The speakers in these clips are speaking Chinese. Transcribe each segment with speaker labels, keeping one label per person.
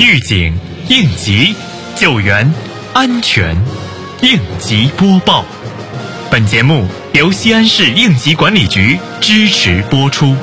Speaker 1: 预警、应急、救援、安全，应急播报。本节目由西安市应急管理局支持播出。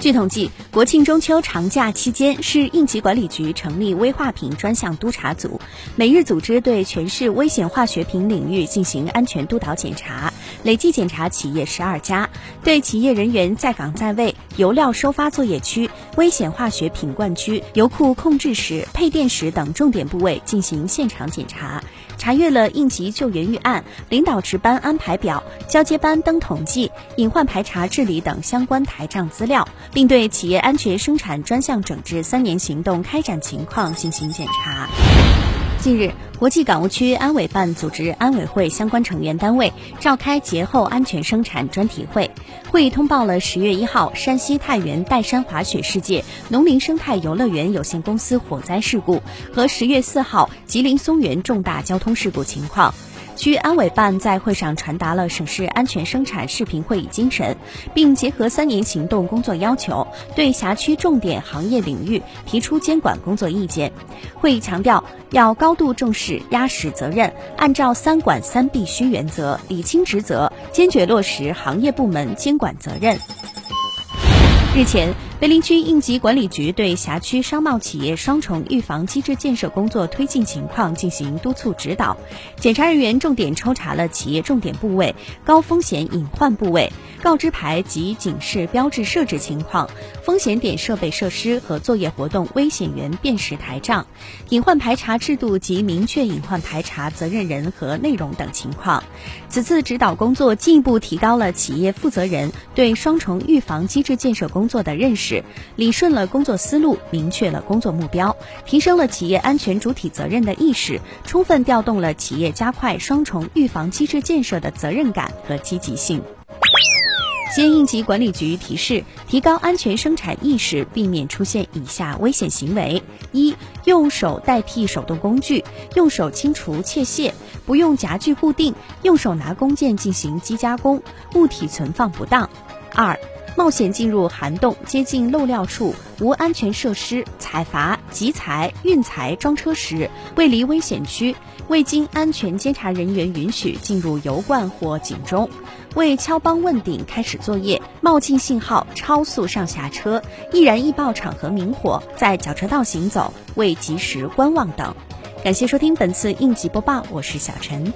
Speaker 2: 据统计，国庆中秋长假期间，市应急管理局成立危化品专项督查组，每日组织对全市危险化学品领域进行安全督导检查，累计检查企业十二家，对企业人员在岗在位、油料收发作业区、危险化学品灌区、油库控制室、配电室等重点部位进行现场检查。查阅了应急救援预案、领导值班安排表、交接班登统计、隐患排查治理等相关台账资料，并对企业安全生产专项整治三年行动开展情况进行检查。近日，国际港务区安委办组织安委会相关成员单位召开节后安全生产专题会，会议通报了十月一号山西太原岱山滑雪世界农林生态游乐园有限公司火灾事故和十月四号吉林松原重大交通事故情况。区安委办在会上传达了省市安全生产视频会议精神，并结合三年行动工作要求，对辖区重点行业领域提出监管工作意见。会议强调，要高度重视压实责任，按照“三管三必须”原则理清职责，坚决落实行业部门监管责任。日前，碑林区应急管理局对辖区商贸企业双重预防机制建设工作推进情况进行督促指导。检查人员重点抽查了企业重点部位、高风险隐患部位、告知牌及警示标志设置情况、风险点设备设施和作业活动危险源辨识台账、隐患排查制度及明确隐患排查责任人和内容等情况。此次指导工作进一步提高了企业负责人对双重预防机制建设工工作的认识，理顺了工作思路，明确了工作目标，提升了企业安全主体责任的意识，充分调动了企业加快双重预防机制建设的责任感和积极性。西安应急管理局提示：提高安全生产意识，避免出现以下危险行为：一、用手代替手动工具，用手清除切屑，不用夹具固定，用手拿工件进行机加工，物体存放不当；二、冒险进入涵洞，接近漏料处、无安全设施、采伐、集材、运材、装车时，未离危险区，未经安全监察人员允许进入油罐或井中，未敲帮问鼎开始作业，冒进信号超速上下车，易燃易爆场合明火，在脚车道行走，未及时观望等。感谢收听本次应急播报，我是小陈。